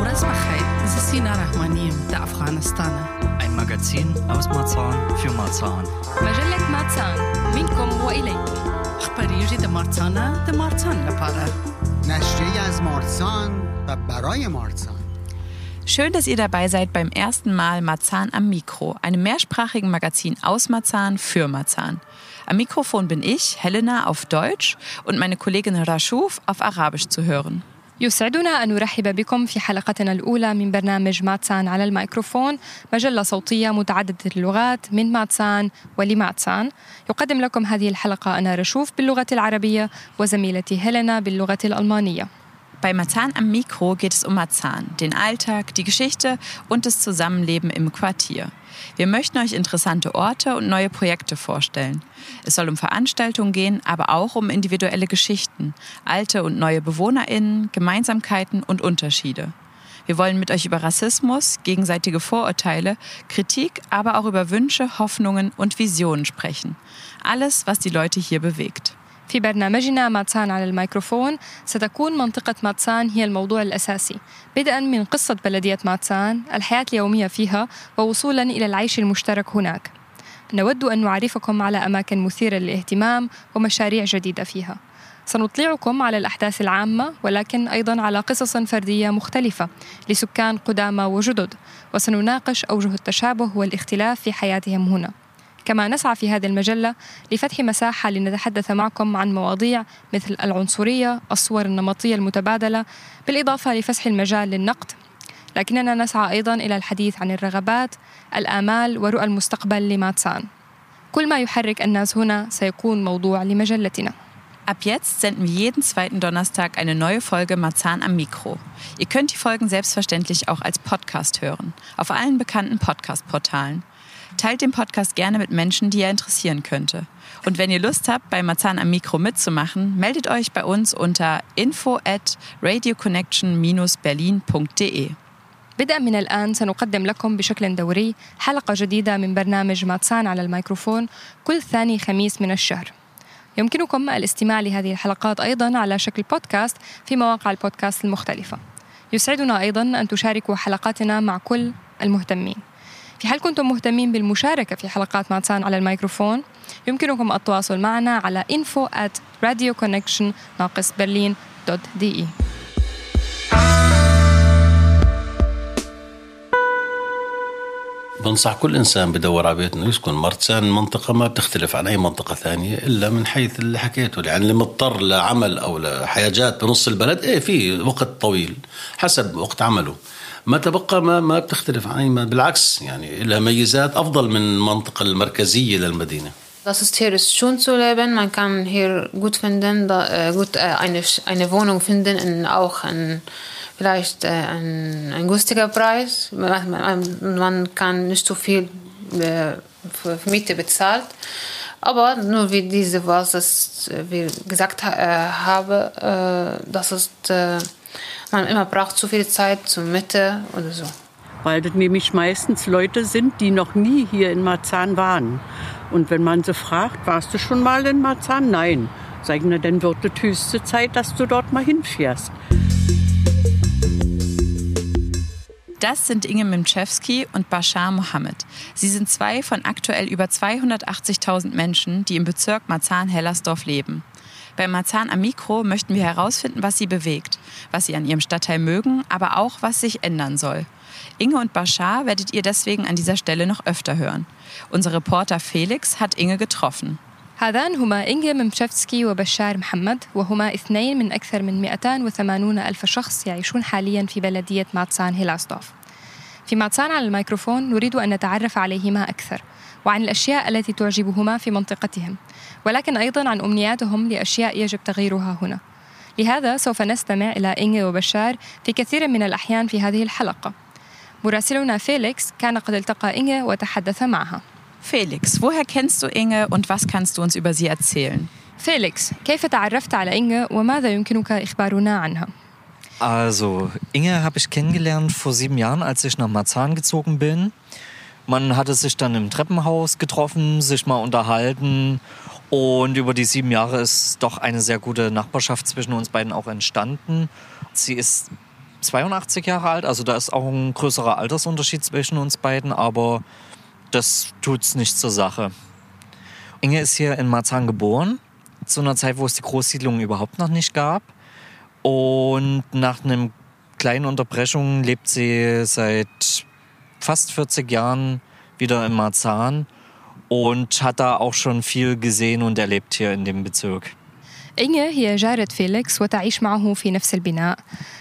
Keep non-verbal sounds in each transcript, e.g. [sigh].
Uras Bachait, Sina Rahmanim, der Afghanistan. Ein Magazin aus Marzahn für Marzahn. مجلة ماتسان منكم وإليكم أخباريجي د مارتانا د مارتان لپاره. نشریه از مارسان و برای مارسان Schön, dass ihr dabei seid beim ersten Mal Marzahn am Mikro, einem mehrsprachigen Magazin aus Marzahn für Marzahn. Am Mikrofon bin ich, Helena, auf Deutsch und meine Kollegin Rashuf auf Arabisch zu hören. يسعدنا أن نرحب بكم في حلقتنا الأولى من برنامج ماتسان على الميكروفون. مجلة صوتية متعددة اللغات من ماتسان ولماتسان. يقدم لكم هذه الحلقة أنا رشوف باللغة العربية وزميلتي هيلينا باللغة الألمانية. Bei Marzahn am Mikro geht es um Marzahn, den Alltag, die Geschichte und das Zusammenleben im Quartier. Wir möchten euch interessante Orte und neue Projekte vorstellen. Es soll um Veranstaltungen gehen, aber auch um individuelle Geschichten, alte und neue BewohnerInnen, Gemeinsamkeiten und Unterschiede. Wir wollen mit euch über Rassismus, gegenseitige Vorurteile, Kritik, aber auch über Wünsche, Hoffnungen und Visionen sprechen. Alles, was die Leute hier bewegt. في برنامجنا ماتسان على الميكروفون. ستكون منطقة ماتسان هي الموضوع الأساسي. بدءا من قصة بلدية ماتسان الحياة اليومية فيها ووصولا إلى العيش المشترك هناك. نود أن نعرفكم على أماكن مثيرة للاهتمام ومشاريع جديدة فيها. سنطلعكم على الأحداث العامة ولكن أيضا على قصص فردية مختلفة لسكان قدامى وجدد. وسنناقش أوجه التشابه والاختلاف في حياتهم هنا. كما نسعى في هذه المجلة لفتح مساحة لنتحدث معكم عن مواضيع مثل العنصرية، الصور النمطية المتبادلة، بالإضافة لفسح المجال للنقد، لكننا نسعى أيضا إلى الحديث عن الرغبات، الآمال ورؤى المستقبل لماتسان. كل ما يحرك الناس هنا سيكون موضوع لمجلتنا. Ab jetzt senden wir jeden zweiten Donnerstag eine neue Folge Marzahn am Mikro. Ihr könnt die Folgen selbstverständlich auch als Podcast hören, auf allen bekannten Podcast-Portalen. Teilt den Podcast gerne mit Menschen, die er interessieren könnte. Und wenn ihr Lust habt, bei Marzahn am Mikro mitzumachen, meldet euch bei uns unter info at radioconnection-berlin.de. بدءا من الآن سنقدم لكم بشكل دوري حلقة جديدة من برنامج ماتسان على الميكروفون كل ثاني خميس من الشهر يمكنكم الاستماع لهذه الحلقات أيضا على شكل بودكاست في مواقع البودكاست المختلفة يسعدنا أيضا أن تشاركوا حلقاتنا مع كل المهتمين في حال كنتم مهتمين بالمشاركة في حلقات ماتسان على الميكروفون يمكنكم التواصل معنا على info at radioconnection ناقص برلين دوت دي إي. بنصح كل إنسان بدور على بيت إنه يسكن مرتسان المنطقة ما بتختلف عن أي منطقة ثانية إلا من حيث اللي حكيته يعني اللي مضطر لعمل أو لحاجات بنص البلد إيه في وقت طويل حسب وقت عمله ما تبقى ما ما بتختلف عن اي ما بالعكس يعني لها ميزات افضل من المنطقه المركزيه للمدينه Das ist hier ist schön zu leben. Man kann hier gut finden, da, äh, gut äh, eine, eine Wohnung finden und auch ein, vielleicht äh, ein, ein günstiger Preis. Man, man, man kann nicht so viel äh, für Miete bezahlt. Aber nur wie diese, was das, äh, wir gesagt ha äh, habe, äh, das ist, äh, man immer braucht zu viel Zeit zur Mitte oder so. weil das nämlich meistens Leute sind, die noch nie hier in Marzahn waren. Und wenn man sie fragt, warst du schon mal in Marzahn? Nein. Sagen, na, dann wird es höchste Zeit, dass du dort mal hinfährst. Das sind Inge Mimczewski und Bashar Mohammed. Sie sind zwei von aktuell über 280.000 Menschen, die im Bezirk Marzahn-Hellersdorf leben. Bei Marzahn am Mikro möchten wir herausfinden, was sie bewegt, was sie an ihrem Stadtteil mögen, aber auch, was sich ändern soll. Inge und Bashar werdet ihr deswegen an dieser Stelle noch öfter hören. Unser Reporter Felix hat Inge getroffen. هذان هما إنجا ممشفتسكي وبشار محمد وهما اثنين من أكثر من 280 ألف شخص يعيشون حاليا في بلدية ماتسان هيلاستوف. في ماتسان على الميكروفون نريد أن نتعرف عليهما أكثر وعن الأشياء التي تعجبهما في منطقتهم ولكن أيضا عن أمنياتهم لأشياء يجب تغييرها هنا. لهذا سوف نستمع إلى إنجا وبشار في كثير من الأحيان في هذه الحلقة. مراسلنا فيليكس كان قد التقى إنجا وتحدث معها. Felix, woher kennst du Inge und was kannst du uns über sie erzählen? فيليكس كيف تعرفت على إنجا وماذا يمكنك إخبارنا عنها؟ Also, Inge habe ich kennengelernt vor sieben Jahren, als ich nach Marzahn gezogen bin. Man hatte sich dann im Treppenhaus getroffen, sich mal unterhalten. Und über die sieben Jahre ist doch eine sehr gute Nachbarschaft zwischen uns beiden auch entstanden. Sie ist 82 Jahre alt, also da ist auch ein größerer Altersunterschied zwischen uns beiden, aber das tut's nicht zur Sache. Inge ist hier in Marzahn geboren, zu einer Zeit, wo es die Großsiedlung überhaupt noch nicht gab. Und nach einem kleinen Unterbrechung lebt sie seit fast 40 Jahren wieder in Marzahn und hat da auch schon viel gesehen und erlebt hier in dem Bezirk. إنيا هي جارة فيليكس وتعيش معه في نفس البناء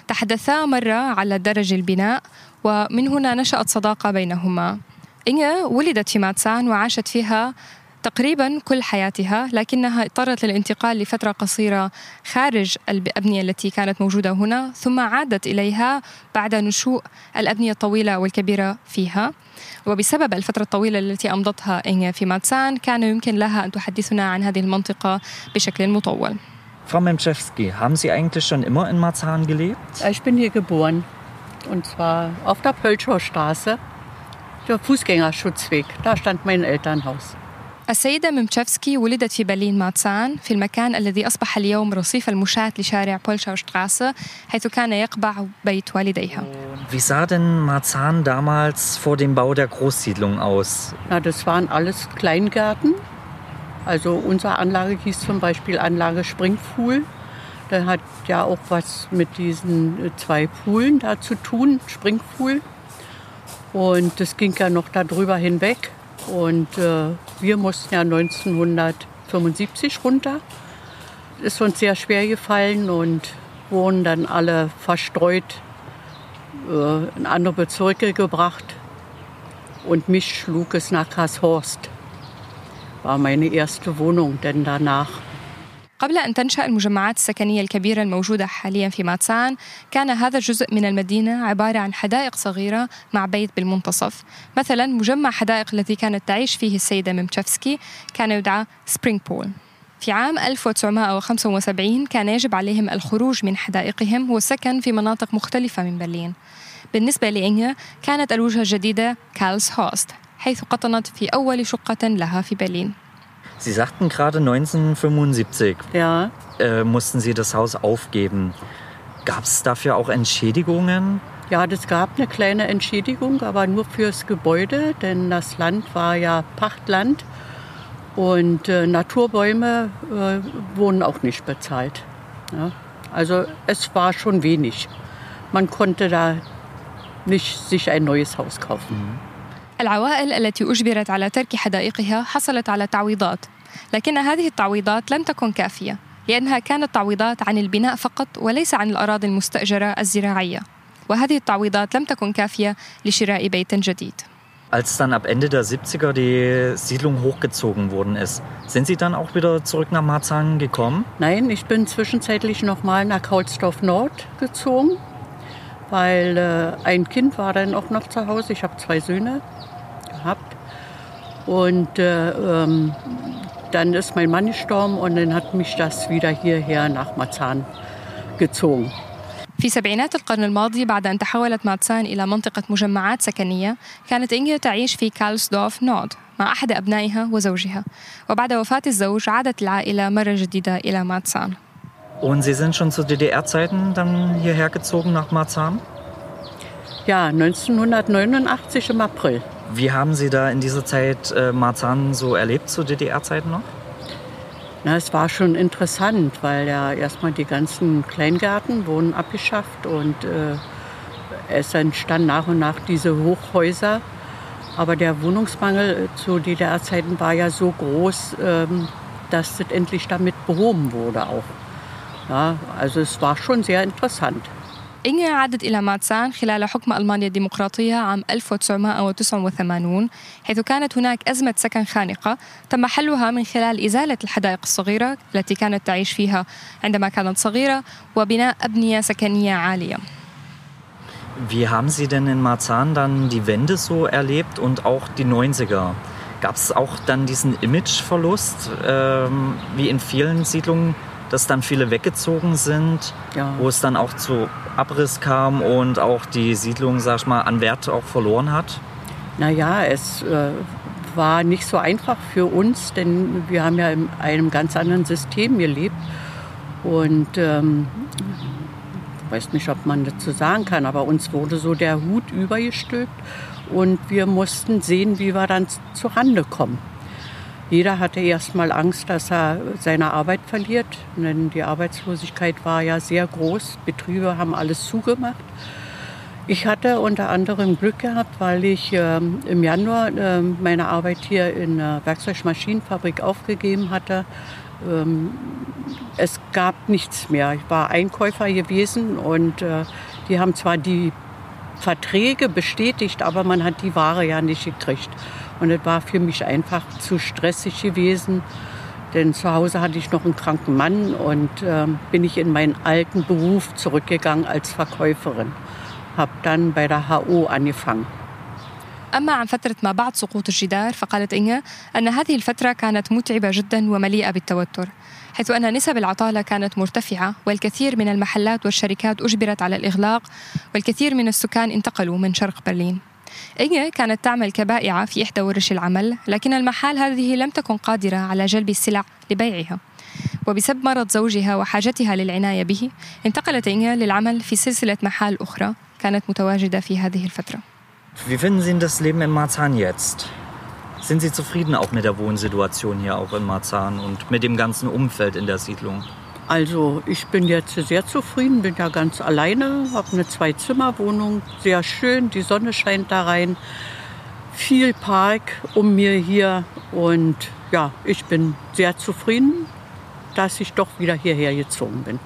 تحدثا مرة على درج البناء ومن هنا نشأت صداقة بينهما إنيا ولدت في ماتسان وعاشت فيها تقريبا كل حياتها لكنها اضطرت للانتقال لفترة قصيرة خارج الأبنية التي كانت موجودة هنا ثم عادت إليها بعد نشوء الأبنية الطويلة والكبيرة فيها وبسبب الفترة الطويلة التي أمضتها إنيا في ماتسان كان يمكن لها أن تحدثنا عن هذه المنطقة بشكل مطول Frau Memczewski, haben Sie eigentlich schon immer in Marzahn gelebt? Ich bin hier geboren. Und zwar auf der Pölschower Straße, der Fußgängerschutzweg. Da stand mein Elternhaus. السيدة ممتشفسكي ولدت في برلين ماتسان في المكان الذي أصبح اليوم رصيف المشاة لشارع بولشا شتراسة حيث كان يقبع بيت والديها Wie sah denn Marzahn damals vor dem Bau der Großsiedlung aus? Na, das waren alles Kleingärten. Also unsere Anlage hieß zum Beispiel Anlage Springpool. Der hat ja auch was mit diesen äh, zwei Poolen da zu tun, Springpool. und das ging ja noch darüber hinweg. Und äh, wir mussten ja 1975 runter. Ist uns sehr schwer gefallen und wurden dann alle verstreut äh, in andere Bezirke gebracht. Und mich schlug es nach Karshorst. War meine erste Wohnung, denn danach قبل أن تنشأ المجمعات السكنية الكبيرة الموجودة حاليا في ماتسان كان هذا الجزء من المدينة عبارة عن حدائق صغيرة مع بيت بالمنتصف. مثلا مجمع حدائق التي كانت تعيش فيه السيدة ميمتشفسكي كان يدعى سبرينغ بول في عام 1975 كان يجب عليهم الخروج من حدائقهم والسكن في مناطق مختلفة من برلين. بالنسبة لإنيا كانت الوجهة الجديدة كالس هوست حيث قطنت في أول شقة لها في برلين. Sie sagten gerade 1975 ja. äh, mussten Sie das Haus aufgeben. Gab es dafür auch Entschädigungen? Ja, das gab eine kleine Entschädigung, aber nur fürs Gebäude, denn das Land war ja Pachtland und äh, Naturbäume äh, wurden auch nicht bezahlt. Ja. Also es war schon wenig. Man konnte da nicht sich ein neues Haus kaufen. Mhm. العوائل التي أجبرت على ترك حدائقها حصلت على تعويضات لكن هذه التعويضات لم تكن كافية لأنها كانت تعويضات عن البناء فقط وليس عن الأراضي المستأجرة الزراعية وهذه التعويضات لم تكن كافية لشراء بيت جديد Als dann ab Ende der 70er die Siedlung hochgezogen worden ist, sind Sie dann auch wieder zurück nach Marzahn gekommen? Nein, ich bin zwischenzeitlich nochmal nach Kaulsdorf Nord gezogen, weil äh, ein Kind war dann auch noch zu Hause. Ich habe zwei Söhne gehabt. Und äh, ähm, dann ist mein Mann gestorben und dann hat mich das wieder hierher nach Marzahn gezogen. في سبعينات القرن الماضي بعد أن تحولت ماتسان إلى منطقة مجمعات سكنية كانت إنجا تعيش في كالسدورف نورد مع أحد أبنائها وزوجها وبعد وفاة الزوج عادت العائلة مرة جديدة إلى ماتسان Und Sie sind schon zu DDR-Zeiten dann hierher gezogen nach Marzahn? Ja, 1989 im April. Wie haben Sie da in dieser Zeit äh, Marzahn so erlebt, zu DDR-Zeiten noch? Na, es war schon interessant, weil ja erstmal die ganzen Kleingärten wurden abgeschafft und äh, es entstanden nach und nach diese Hochhäuser. Aber der Wohnungsmangel zu DDR-Zeiten war ja so groß, ähm, dass das endlich damit behoben wurde auch. Ja, also es war schon sehr interessant. إنيا عادت إلى ماتسان خلال حكم ألمانيا الديمقراطية عام 1989 حيث كانت هناك أزمة سكن خانقة تم حلها من خلال إزالة الحدائق الصغيرة التي كانت تعيش فيها عندما كانت صغيرة وبناء أبنية سكنية عالية Wie haben Sie denn in Marzahn dann die Wende so erlebt und auch die 90er? Gab es auch dann diesen Imageverlust, ähm, wie in vielen Siedlungen, dass dann viele weggezogen sind, Ja. wo es dann auch zu Abriss kam und auch die Siedlung, sag ich mal, an Wert auch verloren hat? Naja, es äh, war nicht so einfach für uns, denn wir haben ja in einem ganz anderen System gelebt. Und ähm, ich weiß nicht, ob man dazu sagen kann, aber uns wurde so der Hut übergestülpt und wir mussten sehen, wie wir dann zur Rande kommen. Jeder hatte erst mal Angst, dass er seine Arbeit verliert, denn die Arbeitslosigkeit war ja sehr groß. Betriebe haben alles zugemacht. Ich hatte unter anderem Glück gehabt, weil ich ähm, im Januar ähm, meine Arbeit hier in der Werkzeugmaschinenfabrik aufgegeben hatte. Ähm, es gab nichts mehr. Ich war Einkäufer gewesen und äh, die haben zwar die Verträge bestätigt, aber man hat die Ware ja nicht gekriegt. Und es war für mich einfach zu stressig gewesen, denn zu Hause hatte ich noch einen kranken Mann und ähm, bin ich in meinen alten Beruf zurückgegangen als Verkäuferin. Habe dann bei der HO angefangen. أما عن فترة ما بعد سقوط الجدار فقالت إنجا أن هذه الفترة كانت متعبة جدا ومليئة بالتوتر حيث أن نسب العطالة كانت مرتفعة والكثير من المحلات والشركات أجبرت على الإغلاق والكثير من السكان انتقلوا من شرق برلين إنجا كانت تعمل كبائعة في إحدى ورش العمل لكن المحال هذه لم تكن قادرة على جلب السلع لبيعها وبسبب مرض زوجها وحاجتها للعناية به انتقلت إنجا للعمل في سلسلة محال أخرى كانت متواجدة في هذه الفترة Wie finden Sie das Leben in Marzahn jetzt? Sind Sie zufrieden auch mit der Wohnsituation hier auch in Marzahn und mit dem ganzen Umfeld in der Siedlung? Also ich bin jetzt sehr zufrieden, bin ja ganz alleine, habe eine Zwei-Zimmer-Wohnung, sehr schön, die Sonne scheint da rein, viel Park um mir hier und ja, ich bin sehr zufrieden, dass ich doch wieder hierher gezogen bin.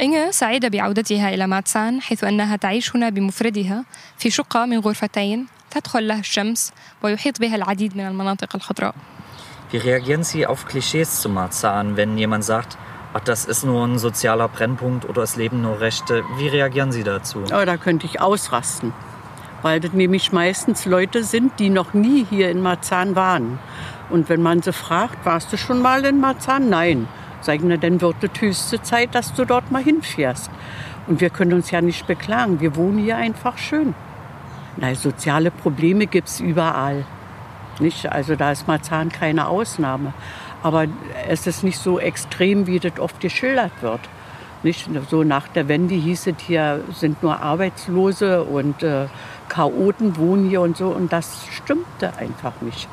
إنجا سعيدة بعودتها إلى ماتسان حيث أنها تعيش هنا بمفردها في شقة من غرفتين تدخل لها الشمس ويحيط بها العديد من المناطق الخضراء Wie reagieren Sie auf Klischees zu Marzahn, wenn jemand sagt, ach, das ist nur ein sozialer Brennpunkt oder es leben nur Rechte? Wie reagieren Sie dazu? Aber da könnte ich ausrasten, weil das nämlich meistens Leute sind, die noch nie hier in Marzahn waren. Und wenn man sie fragt, warst du schon mal in Marzahn? Nein. Sagen, na, dann wird es höchste Zeit, dass du dort mal hinfährst. Und wir können uns ja nicht beklagen. Wir wohnen hier einfach schön. Na, soziale Probleme gibt es überall. Nicht? Also da ist Marzahn keine Ausnahme. Aber es ist nicht so extrem, wie das oft geschildert wird. Nicht? So nach der Wende hieß es, hier sind nur Arbeitslose und äh, Chaoten wohnen hier und so. Und das stimmte einfach nicht.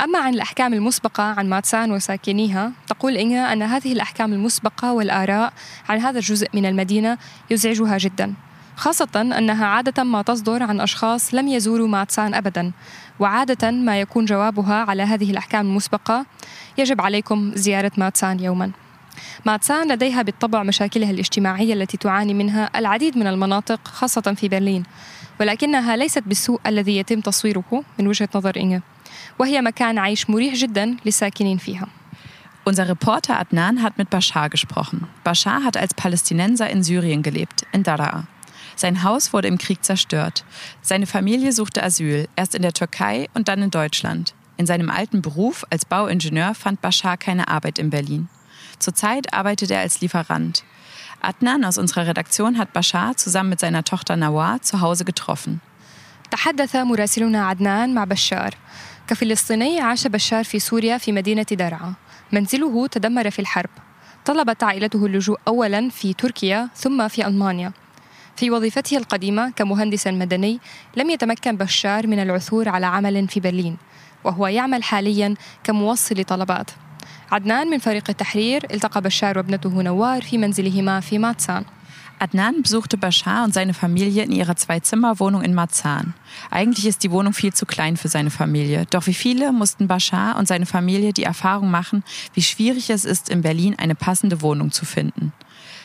أما عن الأحكام المسبقة عن ماتسان وساكنيها تقول إنجا أن هذه الأحكام المسبقة والآراء عن هذا الجزء من المدينة يزعجها جدا خاصة أنها عادة ما تصدر عن أشخاص لم يزوروا ماتسان أبدا وعادة ما يكون جوابها على هذه الأحكام المسبقة يجب عليكم زيارة ماتسان يوما ماتسان لديها بالطبع مشاكلها الاجتماعية التي تعاني منها العديد من المناطق خاصة في برلين ولكنها ليست بالسوء الذي يتم تصويره من وجهة نظر إنجا وهي مكان عيش مريح جدا للساكنين فيها Unser Reporter Adnan hat mit Bashar gesprochen. Bashar hat als Palästinenser in Syrien gelebt, in Daraa. Sein Haus wurde im Krieg zerstört. Seine Familie suchte Asyl, erst in der Türkei und dann in Deutschland. In seinem alten Beruf als Bauingenieur fand Bashar keine Arbeit in Berlin. Zurzeit arbeitet er als Lieferant. Adnan aus unserer Redaktion hat Bashar zusammen mit seiner Tochter Nawar zu Hause getroffen. تحدث مراسلنا عدنان مع بشار كفلسطيني عاش بشار في سوريا في مدينة درعا منزله تدمر في الحرب طلبت عائلته اللجوء أولا في تركيا ثم في ألمانيا في وظيفته القديمة كمهندس مدني لم يتمكن بشار من العثور على عمل في برلين وهو يعمل حاليا كموصل طلبات عدنان من فريق التحرير التقى بشار وابنته نوار في منزلهما في ماتسان Adnan besuchte Bashar und seine Familie in ihrer Zwei-Zimmer-Wohnung in Marzahn. Eigentlich ist die Wohnung viel zu klein für seine Familie. Doch wie viele mussten Bashar und seine Familie die Erfahrung machen, wie schwierig es ist, in Berlin eine passende Wohnung zu finden.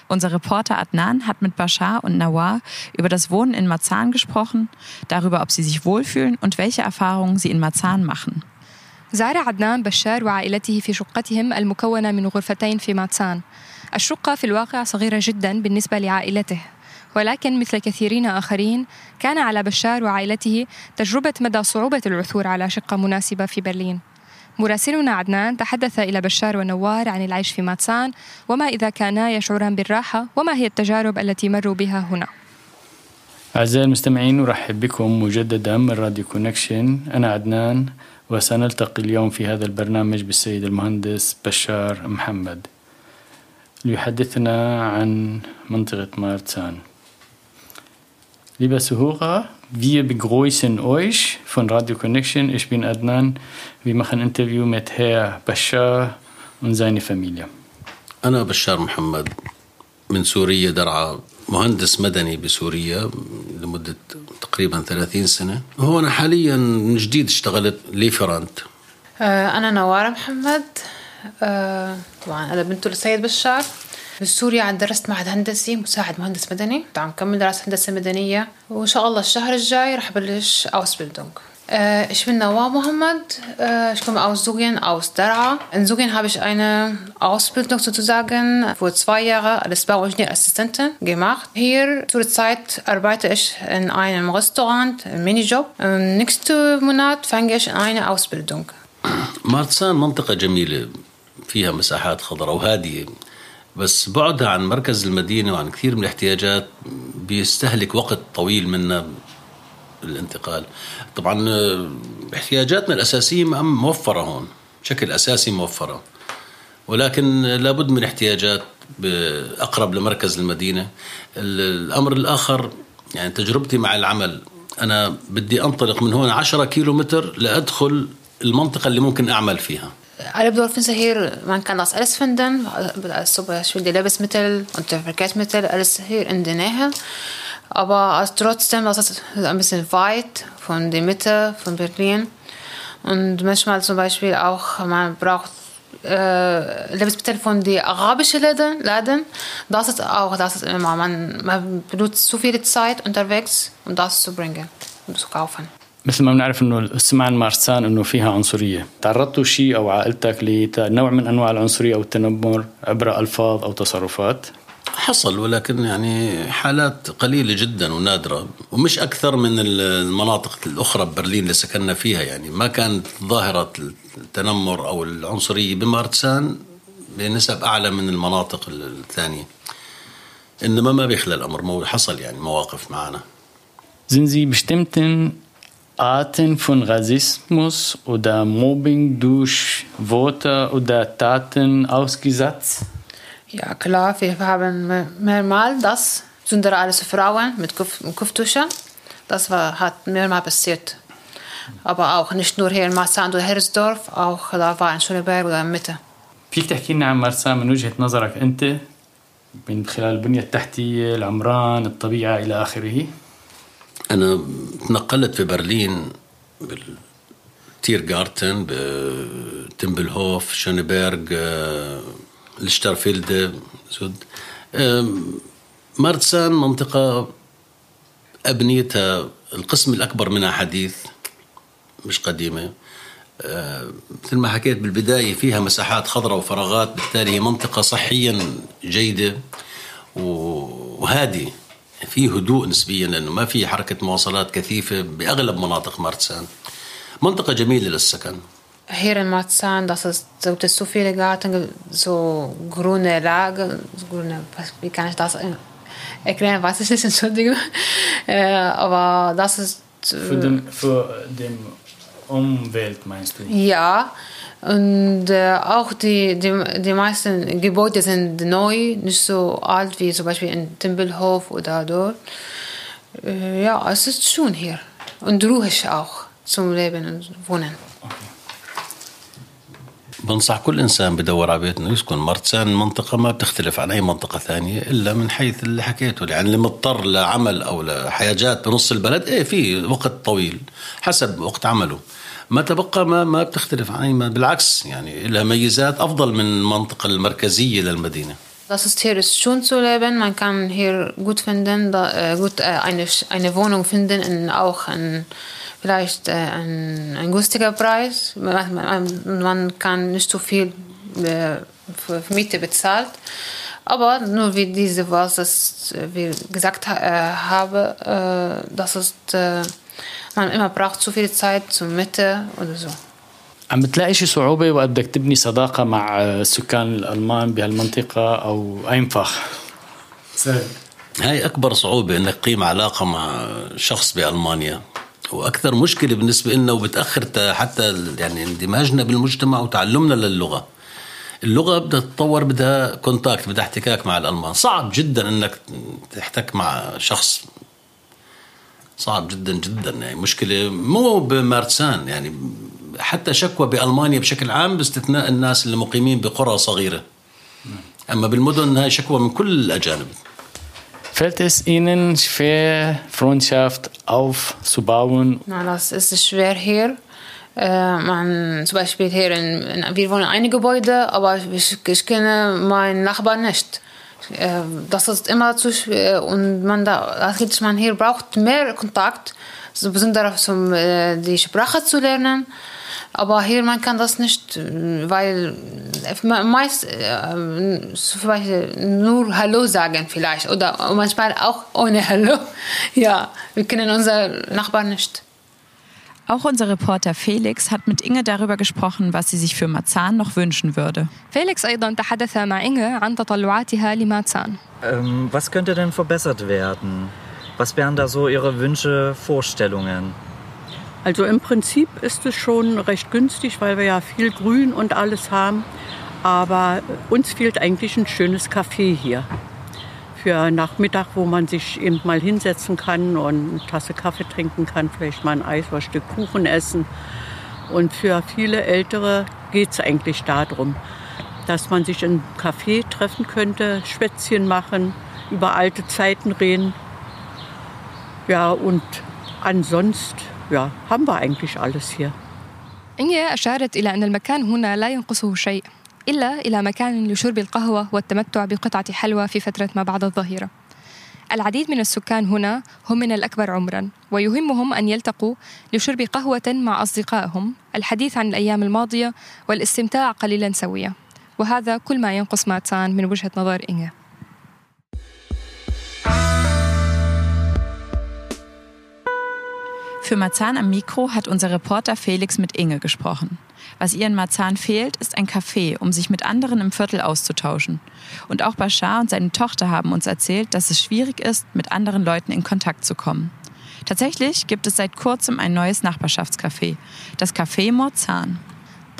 Unser Reporter Adnan hat mit Bashar und Nawar über das Wohnen in Marzahn gesprochen, darüber, ob sie sich wohlfühlen und welche Erfahrungen sie in Marzahn machen. زار عدنان بشار وعائلته في شقتهم المكونة من غرفتين في ماتسان الشقة في الواقع صغيرة جدا بالنسبة لعائلته ولكن مثل كثيرين آخرين كان على بشار وعائلته تجربة مدى صعوبة العثور على شقة مناسبة في برلين مراسلنا عدنان تحدث إلى بشار ونوار عن العيش في ماتسان وما إذا كانا يشعران بالراحة وما هي التجارب التي مروا بها هنا. أعزائي المستمعين أرحب بكم مجددا من راديو كونكشن. أنا عدنان وسنلتقي اليوم في هذا البرنامج بالسيد المهندس بشار محمد. ليحدثنا عن منطقة مارتسان. Zuhörer, wir begrüßen euch von Radio Connection. Ich bin Adnan. Wir machen ein Interview mit Herr Bashar und seine Familie. أنا بشار محمد من سوريا درعا مهندس مدني بسوريا لمدة تقريبا 30 سنة هون حاليا من جديد اشتغلت ليفرانت آه، أنا نوارة محمد آه، طبعا أنا بنت السيد بشار بسوريا عن درست معهد هندسي مساعد مهندس مدني. عم كمل دراسة هندسة مدنية. وإن شاء الله الشهر الجاي رح بلش أوس بيلدونج آه، إيش من نوا محمد. آه، إيش كم؟ أوس زوجين أوس درعا. إن زوجين هاب إيش أينا أوس بيلدونج سو تزاجن فور زوي ياغا الاس باو انجينير اسيستنتن جيماخت هير تور زايت اربايت إيش إن أينا ريستورانت ميني جوب. آه، نيكست مونات فانج إيش أينا أوس بيلدونج مارسان منطقة جميلة فيها مساحات خضراء وهادية. بس بعدها عن مركز المدينة وعن كثير من الاحتياجات بيستهلك وقت طويل منا الانتقال. طبعا احتياجاتنا الأساسية موفرة هون بشكل أساسي موفرة. ولكن لابد من احتياجات أقرب لمركز المدينة. الأمر الآخر يعني تجربتي مع العمل أنا بدي أنطلق من هون 10 كيلو متر لأدخل المنطقة اللي ممكن أعمل فيها. Alle bedürfen hier, man kann das alles finden, zum Beispiel die Lebensmittel und die Verkehrsmittel, alles hier in der Nähe. Aber trotzdem das ist ein bisschen weit von der Mitte von Berlin. Und manchmal zum Beispiel auch, man braucht äh, Lebensmittel von den arabischen Läden. Das ist auch, das ist immer, man, man benutzt zu viel Zeit unterwegs, um das zu bringen, um zu kaufen. مثل ما بنعرف إنه السمعة مارسان إنه فيها عنصرية، تعرضتوا شيء أو عائلتك لنوع من أنواع العنصرية أو التنمر عبر ألفاظ أو تصرفات؟ حصل ولكن يعني حالات قليلة جدا ونادرة ومش أكثر من المناطق الأخرى ببرلين اللي سكننا فيها. يعني ما كانت ظاهرة التنمر أو العنصرية بمارتسان بنسب أعلى من المناطق الثانية. إنما ما بيخلى الأمر حصل يعني مواقف معنا. Sie bestimmten Arten von Rassismus oder Mobbing durch Worte oder Taten ausgesetzt? Ja, klar, wir haben mehrmals das, besonders alles Frauen mit Kopftuschen. Das war, hat mehrmals passiert. Aber auch nicht nur hier in Marzahn oder Hersdorf, auch da war in Schöneberg oder in Mitte. فيك تحكي لنا عن مرسى من وجهة نظرك أنت من خلال البنية التحتية العمران الطبيعة إلى آخره أنا تنقلت في برلين بالتير جارتن بتمبلهوف شونبرغ الشتارفيلد سود مارتسان منطقة أبنيتها القسم الأكبر منها حديث مش قديمة. مثل ما حكيت بالبداية فيها مساحات خضراء وفراغات بالتالي هي منطقة صحيا جيدة وهادية في هدوء نسبيا لأنه ما في حركة مواصلات كثيفة بأغلب مناطق مارتسان منطقة جميلة للسكن. هير ان مارتسان داس زو تسو في لغاتن زو غرونة لاغ غرونة بس بي كانش داس إكرين واس اس [laughs] سن سو ديغ اوا آه، داس فو دم فو دم اوم ويلت ماينست يا. Und äh, auch die, die, die meisten Gebäude sind neu, nicht so alt wie zum Beispiel in Tempelhof oder dort. Äh, ja, es ist schön hier. Und ruhig auch zum Leben und Wohnen. بنصح كل إنسان بدور على بيت انه يسكن مرتسان المنطقة ما بتختلف عن أي منطقة ثانية إلا من حيث اللي حكيته يعني اللي مضطر لعمل أو لحاجات بنص البلد إيه في وقت طويل حسب وقت عمله ما تبقى ما ما بتختلف عن اي بالعكس يعني لها ميزات افضل من المنطقه المركزيه للمدينه Das ist hier ist schön zu leben. Man kann hier gut finden, da, äh, gut äh, eine, eine Wohnung finden, in, auch in, vielleicht äh, ein, ein günstiger Preis. Man, man, man, kann nicht so viel äh, für Miete bezahlt. Aber nur wie diese, was das, äh, wie gesagt äh, habe, äh, dass es, äh, man immer braucht zu viel Zeit zur Mitte oder so. عم بتلاقي شي صعوبة وقت بدك تبني صداقة مع السكان الألمان بهالمنطقة أو أينفخ؟ سهل هاي أكبر صعوبة إنك تقيم علاقة مع شخص بألمانيا وأكثر مشكلة بالنسبة لنا وبتأخر حتى يعني اندماجنا بالمجتمع وتعلمنا للغة اللغة بدها تتطور بدها كونتاكت بدها احتكاك مع الألمان صعب جدا إنك تحتك مع شخص صعب جدا جدا يعني مشكلة مو بمارتسان يعني حتى شكوى بألمانيا بشكل عام باستثناء الناس اللي مقيمين بقرى صغيرة أما بالمدن هاي شكوى من كل الأجانب Fällt es Ihnen schwer, Freundschaft aufzubauen? Na, das ist schwer hier. Äh, man, zum Beispiel hier, in, in, wir wohnen in einem Gebäude, aber ich, ich kenne meinen Nachbarn nicht. Äh, das ist immer zu schwer und man da, heißt, man hier braucht mehr Kontakt, so besonders um äh, die Sprache zu lernen. Aber hier man kann das nicht, äh, weil äh, meist äh, Beispiel nur Hallo sagen vielleicht oder manchmal auch ohne Hallo. [laughs] Ja, wir kennen unsere Nachbarn nicht. Auch unser Reporter Felix hat mit Inge darüber gesprochen, was sie sich für Marzahn noch wünschen würde. فيليكس أيضا تحدث مع إنغا عن تطلعاتها لماتسان Ähm, was könnte denn verbessert werden? Was wären da so Ihre Wünsche, Vorstellungen? Also im Prinzip ist es schon recht günstig, weil wir ja viel Grün und alles haben. Aber uns fehlt eigentlich ein schönes Café hier. Für Nachmittag, wo man sich eben mal hinsetzen kann und eine Tasse Kaffee trinken kann, vielleicht mal ein Eis oder ein Stück Kuchen essen. Und für viele Ältere geht es eigentlich darum, dass man sich in einem Café treffen könnte, Schwätzchen machen, über alte Zeiten reden. Ja, und ansonsten ja, haben wir eigentlich alles hier. إنيا أشارت إلى أن المكان هنا لا ينقصه شيء إلا إلى مكان لشرب القهوة والتمتع بقطعة حلوى في فترة ما بعد الظهيرة. العديد من السكان هنا هم من الأكبر عمرا ويهمهم أن يلتقوا لشرب قهوة مع أصدقائهم الحديث عن الأيام الماضية والاستمتاع قليلا سويا. وهذا كل ما ينقص ماتسان من وجهة نظر إنيا Für Marzahn am Mikro hat unser Reporter Felix mit Inge gesprochen. Was ihr in Marzahn fehlt, ist ein Café, um sich mit anderen im Viertel auszutauschen. Und auch Bashar und seine Tochter haben uns erzählt, dass es schwierig ist, mit anderen Leuten in Kontakt zu kommen. Tatsächlich gibt es seit kurzem ein neues Nachbarschaftscafé, das Café Morzahn.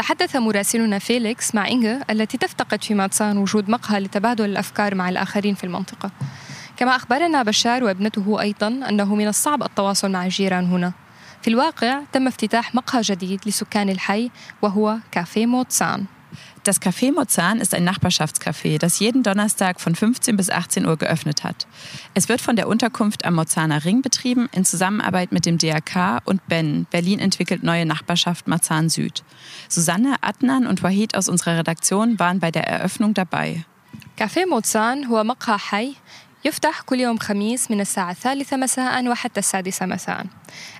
تحدث مراسلنا فيليكس مع إنجا التي تفتقد في ماتسان وجود مقهى لتبادل الأفكار مع الآخرين في المنطقة كما أخبرنا بشار وابنته أيضا أنه من الصعب التواصل مع الجيران هنا في الواقع تم افتتاح مقهى جديد لسكان الحي وهو كافيه موتسان Das Café Mozan ist ein Nachbarschaftscafé, das jeden Donnerstag von 15 bis 18 Uhr geöffnet hat. Es wird von der Unterkunft am Mozaner Ring betrieben in Zusammenarbeit mit dem DRK und Ben. Berlin entwickelt neue Nachbarschaft Marzahn Süd. Susanne, Adnan und Wahid aus unserer Redaktion waren bei der Eröffnung dabei. كافيه موتسان هو مقهى حي يفتح كل يوم خميس من الساعة الثالثة مساء وحتى السادسة مساء.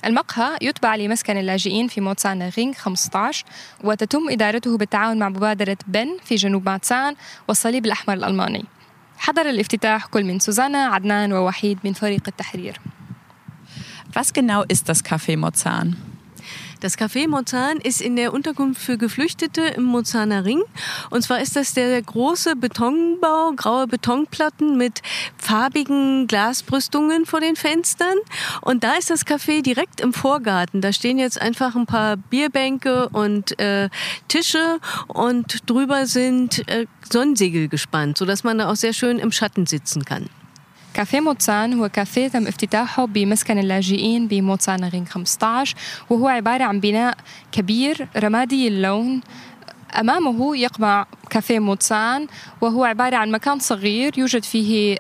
المقهى يتبع لمسكن اللاجئين في موتسان رينغ 15 وتتم إدارته بالتعاون مع مبادرة بن في جنوب ماتسان والصليب الأحمر الألماني. حضر الافتتاح كل من سوزانا عدنان ووحيد من فريق التحرير. Was genau ist das Café Mozan? Das Café Mozan ist in der Unterkunft für Geflüchtete im Mozaner Ring. Und zwar ist das der große Betonbau, graue Betonplatten mit farbigen Glasbrüstungen vor den Fenstern. Und da ist das Café direkt im Vorgarten. Da stehen jetzt einfach ein paar Bierbänke und äh, Tische und drüber sind äh, Sonnensegel gespannt, sodass man da auch sehr schön im Schatten sitzen kann. كافيه موتسان هو كافيه تم افتتاحه بمسكن اللاجئين بموتسان رينغ 15 وهو عبارة عن بناء كبير رمادي اللون أمامه يقمع كافيه موتسان وهو عبارة عن مكان صغير يوجد فيه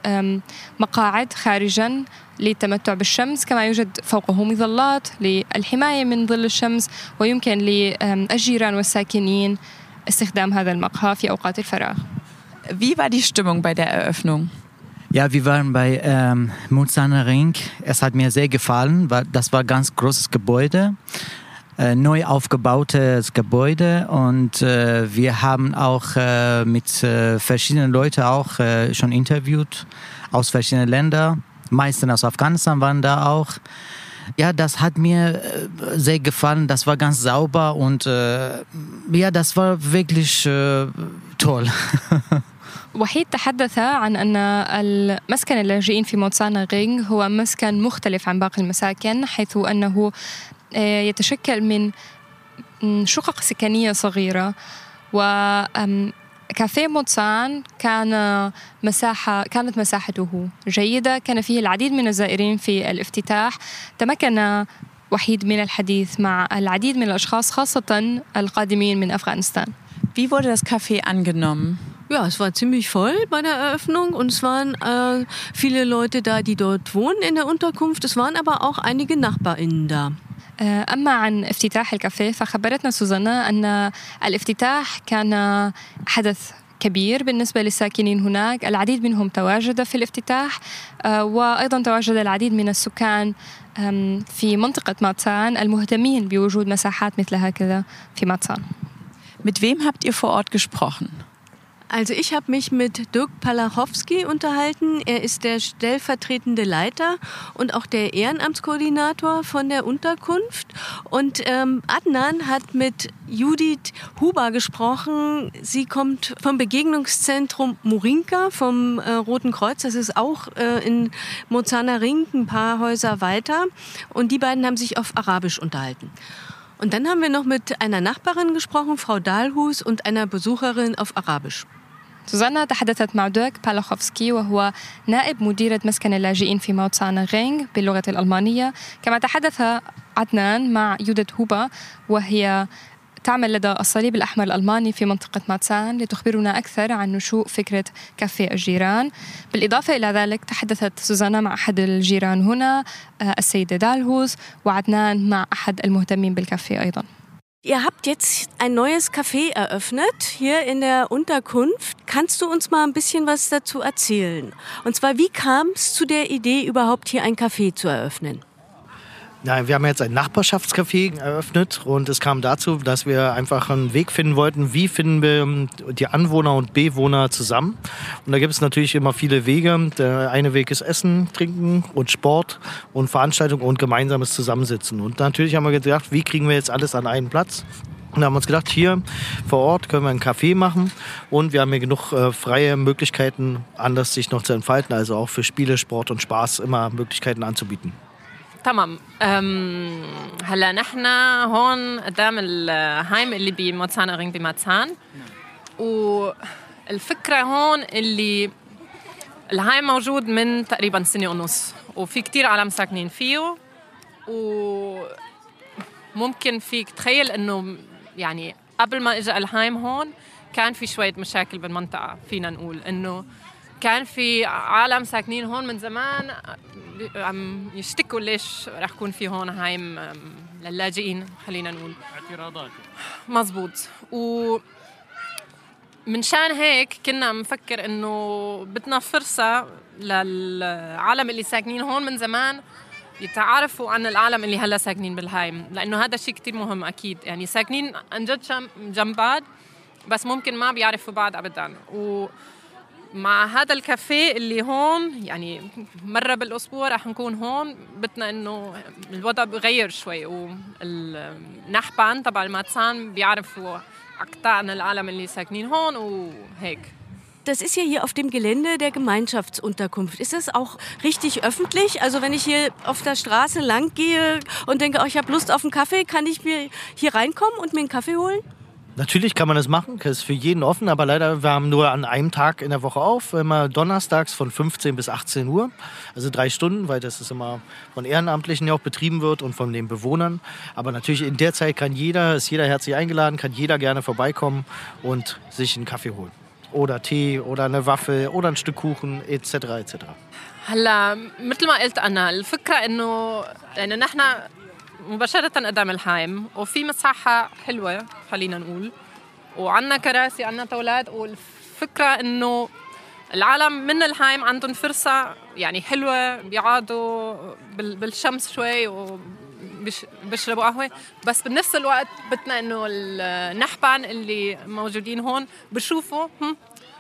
مقاعد خارجا للتمتع بالشمس كما يوجد فوقه مظلات للحماية من ظل الشمس ويمكن للجيران والساكنين استخدام هذا المقهى في أوقات الفراغ Wie war die Stimmung bei der Eröffnung? Ja, wir waren bei ähm, Mutzaner Ring. Es hat mir sehr gefallen, das war ein ganz großes Gebäude. äh, neu aufgebautes Gebäude und äh, wir haben auch äh, mit äh, verschiedenen Leuten auch äh, schon interviewt aus verschiedenen Ländern. Meistens aus Afghanistan waren da auch. Ja, das hat mir äh, sehr gefallen. Das war ganz sauber und ja, das war wirklich toll. [laughs] وحيد تحدث عن أن المسكن اللاجئين في موتسانا غينغ هو مسكن مختلف عن باقي المساكن حيث أنه آه، يتشكل من شقق سكنية صغيرة. و أم، كافيه موتسان كان مساحة كانت مساحته جيدة. كان فيه العديد من الزائرين في الافتتاح. تمكن وحيد من الحديث مع العديد من الأشخاص خاصة القادمين من أفغانستان. Wie wurde das Café angenommen? Ja, es war ziemlich voll bei der Eröffnung und es waren äh, viele Leute da, die dort wohnen in der Unterkunft. Es waren aber auch einige NachbarInnen da. آه، أما عن افتتاح الكافيه فخبرتنا سوزانا أن الافتتاح كان حدث كبير بالنسبة للساكنين هناك العديد منهم تواجد في الافتتاح آه، وأيضا تواجد العديد من السكان آم، في منطقة ماتسان المهتمين بوجود مساحات مثل هكذا في ماتسان Mit wem habt ihr vor Ort gesprochen? Also ich habe mich mit Dirk Palachowski unterhalten. Er ist der stellvertretende Leiter und auch der Ehrenamtskoordinator von der Unterkunft. Und ähm, Adnan hat mit Judith Huber gesprochen. Sie kommt vom Begegnungszentrum Murinka vom äh, Roten Kreuz. Das ist auch äh, in Mozana Ring, ein paar Häuser weiter. Und die beiden haben sich auf Arabisch unterhalten. Und dann haben wir noch mit einer Nachbarin gesprochen, Frau Dahlhus, und einer Besucherin auf Arabisch. سوزانا تحدثت مع دوك بالاخوفسكي وهو نائب مديرة مسكن اللاجئين في موتسانا غينغ باللغة الألمانية كما تحدث عدنان مع يودت هوبا وهي تعمل لدى الصليب الأحمر الألماني في منطقة ماتسان لتخبرنا أكثر عن نشوء فكرة كافيه الجيران بالإضافة إلى ذلك تحدثت سوزانا مع أحد الجيران هنا آه، السيدة دالهوز وعدنان مع أحد المهتمين بالكافيه أيضاً Ihr habt jetzt ein neues Café eröffnet hier in der Unterkunft. Kannst du uns mal ein bisschen was dazu erzählen? Und zwar, wie kam es zu der Idee, überhaupt hier ein Café zu eröffnen? Ja, wir haben jetzt ein Nachbarschaftscafé eröffnet und es kam dazu, dass wir einfach einen Weg finden wollten, wie finden wir ähm, die Anwohner und Bewohner zusammen. Und da gibt es natürlich immer viele Wege. Der eine Weg ist Essen, Trinken und Sport und Veranstaltungen und gemeinsames Zusammensitzen. Und natürlich haben wir gedacht, wie kriegen wir jetzt alles an einen Platz? Und haben uns gedacht, hier vor Ort können wir ein Café machen und wir haben hier genug äh, freie Möglichkeiten, anders sich noch zu entfalten, also auch für Spiele, Sport und Spaß immer Möglichkeiten anzubieten. تمام. هلا نحن هون قدام الهايم اللي بموتسانا رينج بماتسان. والفكرة هون اللي الهايم موجود من تقريبا سنة ونص وفي كتير عالم ساكنين فيه. وممكن فيك تخيل إنه يعني قبل ما اجى الهايم هون كان في شوية مشاكل بالمنطقة فينا نقول إنه كان في عالم ساكنين هون من زمان. عم يشتكوا ليش رح يكون في هون هايم للاجئين خلينا نقول. اعتراضات مزبوط. و منشان هيك كنا عم نفكر إنه بدنا فرصة للعالم اللي ساكنين هون من زمان يتعرفوا عن العالم اللي هلا ساكنين بالهايم. لأنه هذا شيء كتير مهم أكيد. يعني ساكنين عن جد جنب بعض بس ممكن ما بيعرفوا بعض ابدا. و مع هذا الكافيه اللي هون يعني مرة بالأسبوع رح نكون هون بدنا إنه الوضع بغير شوي والنحبان تبع الماتسان بيعرفوا أكثر عن العالم اللي ساكنين هون وهيك Das ist ja hier auf dem Gelände der Gemeinschaftsunterkunft. Ist das auch richtig öffentlich? Also wenn ich hier auf der Straße lang gehe und denke, oh, ich habe Lust auf einen Kaffee, kann ich mir hier reinkommen und mir einen Kaffee holen? Natürlich kann man das machen, das ist für jeden offen, aber leider, wir haben nur an einem Tag in der Woche auf, immer donnerstags von 15 bis 18 Uhr, also drei Stunden, weil das ist immer von Ehrenamtlichen ja auch betrieben wird und von den Bewohnern. Aber natürlich in der Zeit kann jeder, ist jeder herzlich eingeladen, kann jeder gerne vorbeikommen und sich einen Kaffee holen. Oder Tee oder eine Waffel oder ein Stück Kuchen etc. etc. هلا مثل ما قلت انا الفكره انه يعني نحن مباشرة قدام الهايم وفي مساحة حلوة خلينا نقول. وعندنا كراسي عندنا طاولات والفكرة إنه العالم من الهايم عندهم فرصة يعني حلوة بيقعدوا بال- بالشمس شوي بش بيشربوا قهوة. بس بنفس الوقت بدنا إنه النحبان اللي موجودين هون بشوفوا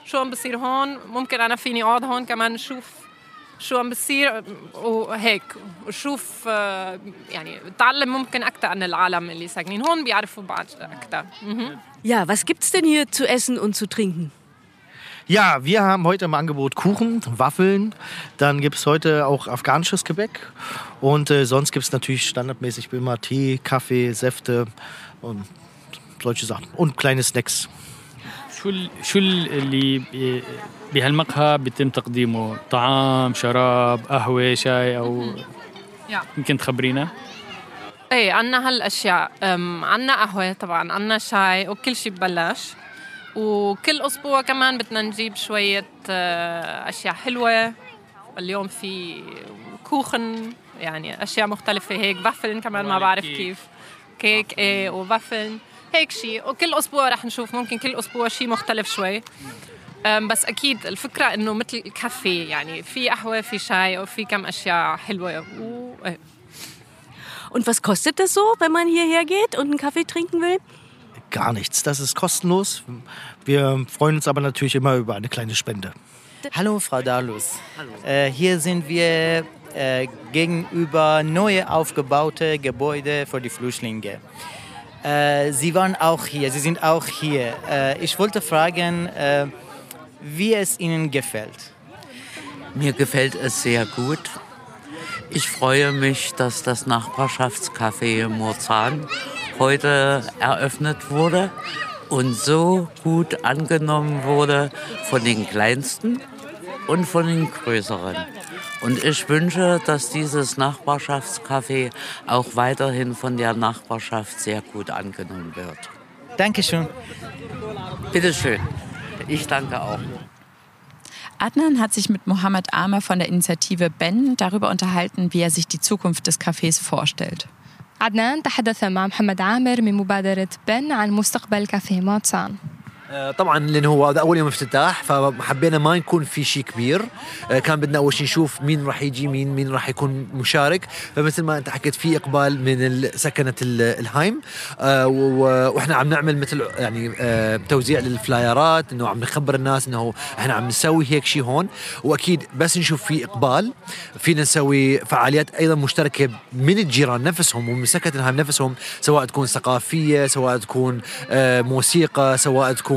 شو عم بصير هون؟ ممكن أنا فيني أقعد هون كمان نشوف شو عم بصير وهيك وشوف آه، يعني تعلم ممكن اكثر عن العالم اللي ساكنين هون بيعرفوا بعض اكثر Ja, was gibt's denn hier zu essen und zu trinken? Ja, wir haben heute im Angebot Kuchen, Waffeln. Dann gibt es heute auch afghanisches Gebäck. Und äh, sonst gibt es natürlich standardmäßig immer Tee, Kaffee, Säfte und solche Sachen. Und kleine Snacks. شو ال- شو ال- اللي بهالمقهى بيتم تقديمه؟ طعام شراب قهوة شاي أو يا. يمكن تخبرينا؟ إيه عنا هالأشياء. عنا قهوة طبعا عنا شاي وكل شيء ببلاش. وكل أسبوع كمان بدنا نجيب شوية آه، أشياء حلوة. اليوم في كوخن يعني أشياء مختلفة هيك. بافلن كمان ما بعرف. كيف. كيك إيه وبافلن. هيك شيء وكل اسبوع رح نشوف ممكن كل اسبوع شيء مختلف شوي أم، بس اكيد الفكره انه مثل الكافيه يعني في قهوه في شاي وفي كم اشياء حلوه و... إيه. Und was kostet das so, wenn man hierher geht und einen Kaffee trinken will? Gar nichts. Das ist kostenlos. Wir freuen uns aber natürlich immer über eine kleine Spende. Hallo, Frau Dalus. Äh, hier sind wir äh, gegenüber neu aufgebaute Gebäude für die Flüchtlinge. Äh, Sie waren auch hier, Sie sind auch hier. Äh, ich wollte fragen, äh, wie es Ihnen gefällt. Mir gefällt es sehr gut. Ich freue mich, dass das Nachbarschaftscafé Murzahn heute eröffnet wurde und so gut angenommen wurde von den Kleinsten und von den Größeren. Und ich wünsche, dass dieses Nachbarschaftscafé auch weiterhin von der Nachbarschaft sehr gut angenommen wird. Dankeschön. Bitteschön. Ich danke auch. Adnan hat sich mit Mohammed Amer von der Initiative Ben darüber unterhalten, wie er sich die Zukunft des Cafés vorstellt. عدنان تحدث مع محمد عامر من مبادرة بن عن مستقبل كافيه ماتسان آه، طبعا لأنه هو هذا أول يوم افتتاح فحبينا ما يكون في شيء كبير. آه، كان بدنا أول شيء نشوف مين راح يجي مين مين راح يكون مشارك. فمثل ما أنت حكيت في إقبال من سكنة ال- الهايم. آه، وإحنا عم نعمل مثل يعني آه، توزيع للفلايرات إنه عم نخبر الناس إنه إحنا عم نسوي هيك شيء هون. وأكيد بس نشوف في إقبال. فينا نسوي فعاليات أيضا مشتركة من الجيران نفسهم ومن سكنة الهايم نفسهم سواء تكون ثقافية سواء تكون آه، موسيقى سواء تكون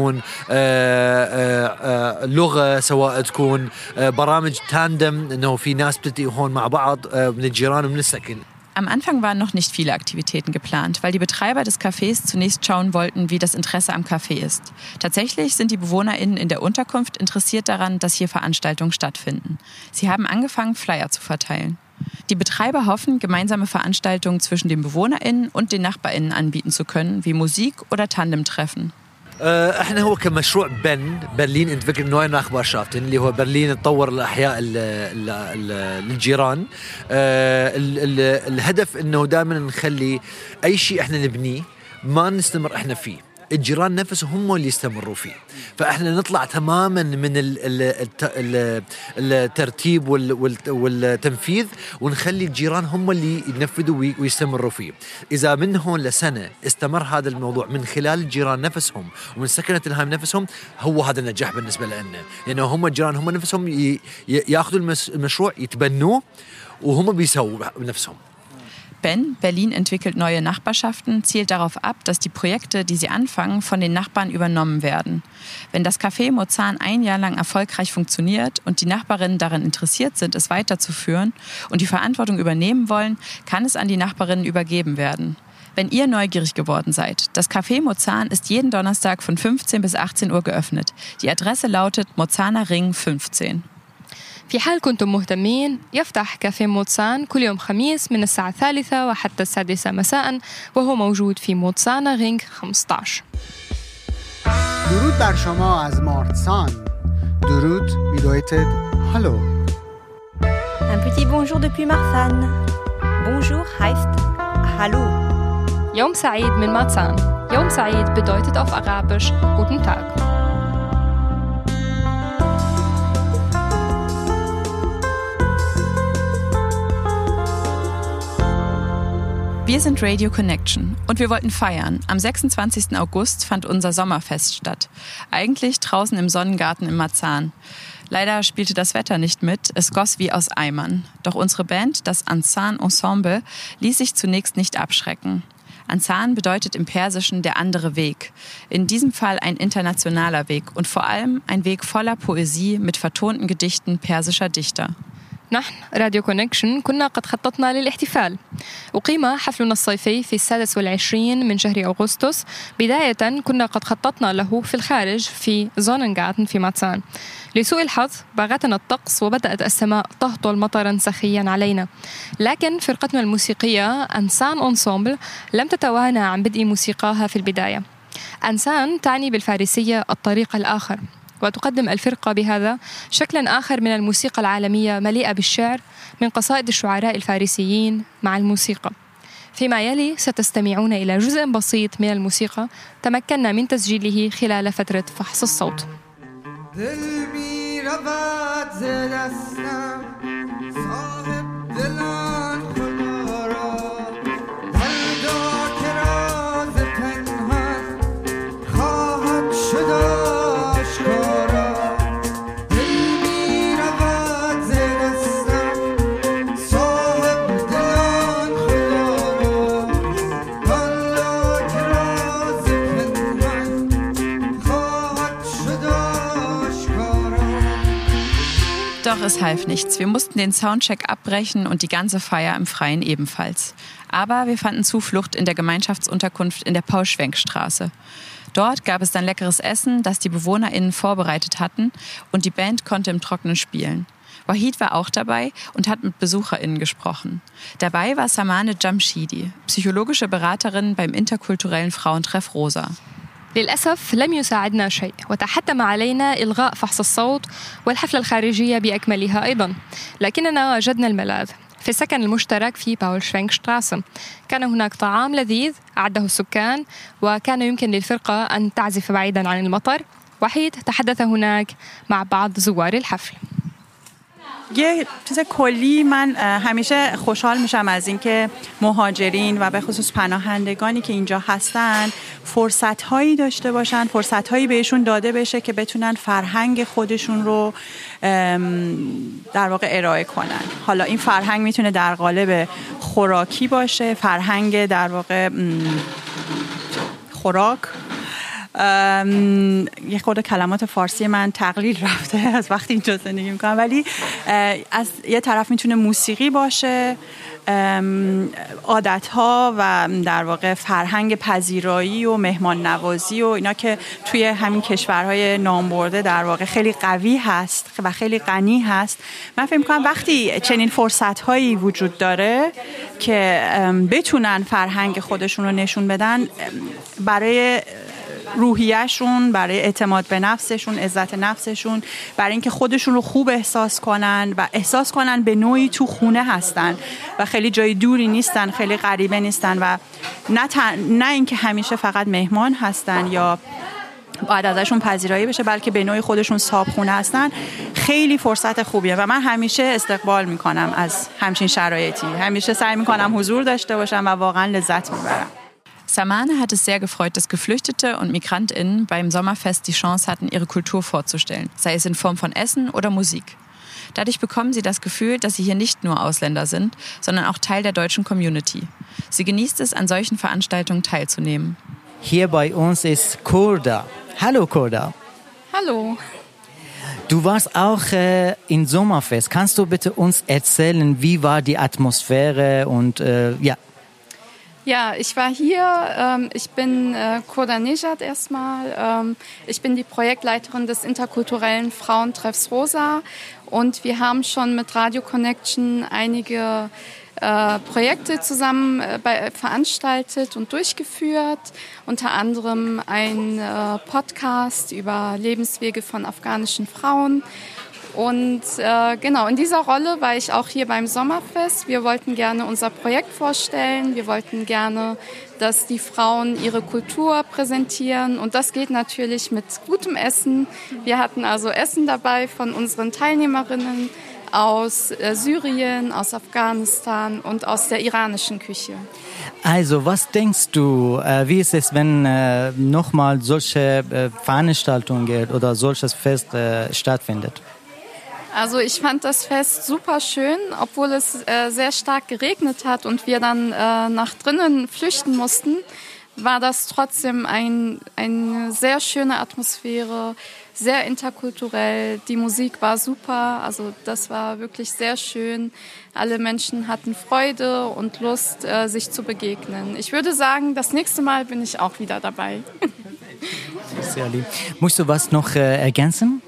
آه، آه، آه، لغه سواء تكون آه، برامج تاندم انه في ناس بتلتقي هون مع بعض آه، من الجيران ومن السكن Am Anfang waren noch nicht viele Aktivitäten geplant, weil die Betreiber des Cafés zunächst schauen wollten, wie das Interesse am Café ist. Tatsächlich sind die BewohnerInnen in der Unterkunft interessiert daran, dass hier Veranstaltungen stattfinden. Sie haben angefangen, Flyer zu verteilen. Die Betreiber hoffen, gemeinsame Veranstaltungen zwischen den BewohnerInnen und den NachbarInnen anbieten zu können, wie Musik oder Tandemtreffen. آه، إحنا هو كمشروع بن برلين انت نوع نخبرشافتن اللي هو برلين تطور الأحياء ال- ال- ال- للجيران آه، ال- ال- الهدف إنه دائما نخلي أي شيء إحنا نبنيه ما نستمر إحنا فيه. الجيران نفسهم هم اللي يستمروا فيه. فإحنا نطلع تماما من ال ال الت- ال الترتيب وال- وال- والتنفيذ ونخلي الجيران هم اللي ينفذوا وي- ويستمروا فيه. إذا من هون لسنة استمر هذا الموضوع من خلال الجيران نفسهم ومن سكنة الهام نفسهم هو هذا النجاح بالنسبة لنا لأنه هم الجيران هم نفسهم ياخذوا المشروع يتبنوه وهم بيسووا بنفسهم. Ben, Berlin entwickelt neue Nachbarschaften, zielt darauf ab, dass die Projekte, die sie anfangen, von den Nachbarn übernommen werden. Wenn das Café Mozan ein Jahr lang erfolgreich funktioniert und die Nachbarinnen daran interessiert sind, es weiterzuführen und die Verantwortung übernehmen wollen, kann es an die Nachbarinnen übergeben werden. Wenn ihr neugierig geworden seid, das Café Mozan ist jeden Donnerstag von 15 bis 18 Uhr geöffnet. Die Adresse lautet Mozaner Ring 15. في حال كنتم مهتمين يفتح كافيه موتسان كل يوم خميس من الساعة الثالثة وحتى السادسة مساء وهو موجود في موتسانا رينج 15 درود بر شما از مارتسان درود bedeutet Hallo. Un petit bonjour depuis Marsan. Bonjour heißt Hallo. يوم سعيد من ماتسان. يوم سعيد bedeutet auf Arabisch Guten Tag. Wir sind Radio Connection und wir wollten feiern. Am 26. August fand unser Sommerfest statt. Eigentlich draußen im Sonnengarten in Marzahn. Leider spielte das Wetter nicht mit, es goss wie aus Eimern. Doch unsere Band, das Ansan Ensemble, ließ sich zunächst nicht abschrecken. Ansan bedeutet im Persischen der andere Weg. In diesem Fall ein internationaler Weg und vor allem ein Weg voller Poesie mit vertonten Gedichten persischer Dichter. نحن راديو كونكشن كنا قد خططنا للاحتفال. أقيم حفلنا الصيفي في السادس والعشرين من شهر أغسطس. بداية كنا قد خططنا له في الخارج في زوننغاتن في ماتسان. لسوء الحظ باغتنا الطقس وبدأت السماء تهطل مطرا سخيا علينا. لكن فرقتنا الموسيقية أنسان أنسومبل لم تتوانى عن بدء موسيقاها في البداية. أنسان تعني بالفارسية الطريق الآخر. وتقدم الفرقة بهذا شكلا آخر من الموسيقى العالمية مليئة بالشعر من قصائد الشعراء الفارسيين مع الموسيقى. فيما يلي ستستمعون إلى جزء بسيط من الموسيقى تمكنا من تسجيله خلال فترة فحص الصوت. دل Doch es half nichts. Wir mussten den Soundcheck abbrechen und die ganze Feier im Freien ebenfalls. Aber wir fanden Zuflucht in der Gemeinschaftsunterkunft in der Paulschwenkstraße. Dort gab es dann leckeres Essen, das die BewohnerInnen vorbereitet hatten und die Band konnte im Trockenen spielen. Wahid war auch dabei und hat mit BesucherInnen gesprochen. Dabei war Samane Jamshidi, psychologische Beraterin beim interkulturellen Frauentreff Rosa. للأسف لم يساعدنا شيء وتحتم علينا إلغاء فحص الصوت والحفلة الخارجية بأكملها أيضا. لكننا وجدنا الملاذ في السكن المشترك في باول شتراسة كان هناك طعام لذيذ أعده السكان وكان يمكن للفرقة أن تعزف بعيدا عن المطر. وحيد تحدث هناك مع بعض زوار الحفل. یه چیز کلی من همیشه خوشحال میشم از اینکه مهاجرین و به خصوص پناهندگانی که اینجا هستن فرصت هایی داشته باشن فرصت هایی بهشون داده بشه که بتونن فرهنگ خودشون رو در واقع ارائه کنن. حالا این فرهنگ می‌تونه در قالب خوراکی باشه فرهنگ در واقع خوراک. یه خورده کلمات فارسی من تقلیل رفته [laughs] از وقتی اینجا زندگی می‌کنم. ولی از یه طرف می‌تونه موسیقی باشه عادت ها و در واقع فرهنگ پذیرایی و مهمان نوازی و اینا که توی همین کشورهای نامبرده در واقع خیلی قوی هست و خیلی غنی هست. من فکر می‌کنم وقتی چنین فرصت هایی وجود داره که بتونن فرهنگ خودشون رو نشون بدن برای روحیهشون برای اعتماد به نفسشون عزت نفسشون برای اینکه خودشون رو خوب احساس کنن و احساس کنن به نوعی تو خونه هستن و خیلی جای دوری نیستن خیلی غریبه نیستن و نه, نه اینکه همیشه فقط مهمان هستن یا باید ازشون پذیرایی بشه بلکه به نوعی خودشون صاحب خونه هستن خیلی فرصت خوبیه و من همیشه استقبال می‌کنم از همچین شرایطی. همیشه سعی می‌کنم حضور داشته باشم و واقعا لذت می‌برم. Samane hat es sehr gefreut, dass Geflüchtete und MigrantInnen beim Sommerfest die Chance hatten, ihre Kultur vorzustellen, sei es in Form von Essen oder Musik. Dadurch bekommen sie das Gefühl, dass sie hier nicht nur Ausländer sind, sondern auch Teil der deutschen Community. Sie genießt es, an solchen Veranstaltungen teilzunehmen. Hier bei uns ist Kurda. Hallo Kurda. Hallo. Du warst auch äh, in Sommerfest. Kannst du bitte uns erzählen, wie war die Atmosphäre und äh, ja, Ja, ich war hier. Ähm, ich bin äh, Koda Nejad erstmal. Ähm, ich bin die Projektleiterin des interkulturellen Frauentreffs Rosa. Und wir haben schon mit Radio Connection einige äh, Projekte zusammen äh, bei, veranstaltet und durchgeführt. Unter anderem ein äh, Podcast über Lebenswege von afghanischen Frauen. Und äh, genau, in dieser Rolle war ich auch hier beim Sommerfest. Wir wollten gerne unser Projekt vorstellen. Wir wollten gerne, dass die Frauen ihre Kultur präsentieren. Und das geht natürlich mit gutem Essen. Wir hatten also Essen dabei von unseren Teilnehmerinnen. aus äh, Syrien, aus Afghanistan und aus der iranischen Küche. Also, was denkst du, äh, wie ist es, wenn äh, nochmal solche äh, Veranstaltungen oder solches Fest äh, stattfindet? Also ich fand das Fest super schön, obwohl es äh, sehr stark geregnet hat und wir dann äh, nach drinnen flüchten mussten, war das trotzdem ein, eine sehr schöne Atmosphäre, sehr interkulturell. Die Musik war super, also das war wirklich sehr schön. Alle Menschen hatten Freude und Lust, äh, sich zu begegnen. Ich würde sagen, das nächste Mal bin ich auch wieder dabei. Sehr lieb. Musst du was noch äh, ergänzen?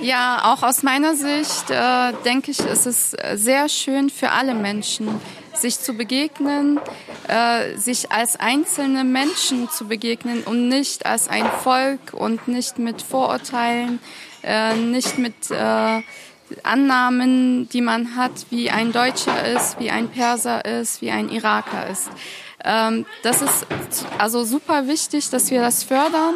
Ja, auch aus meiner Sicht äh, denke ich, ist es sehr schön für alle Menschen, sich zu begegnen, äh, sich als einzelne Menschen zu begegnen und nicht als ein Volk und nicht mit Vorurteilen, äh, nicht mit äh, Annahmen, die man hat, wie ein Deutscher ist, wie ein Perser ist, wie ein Iraker ist. Ähm, das ist also super wichtig, dass wir das fördern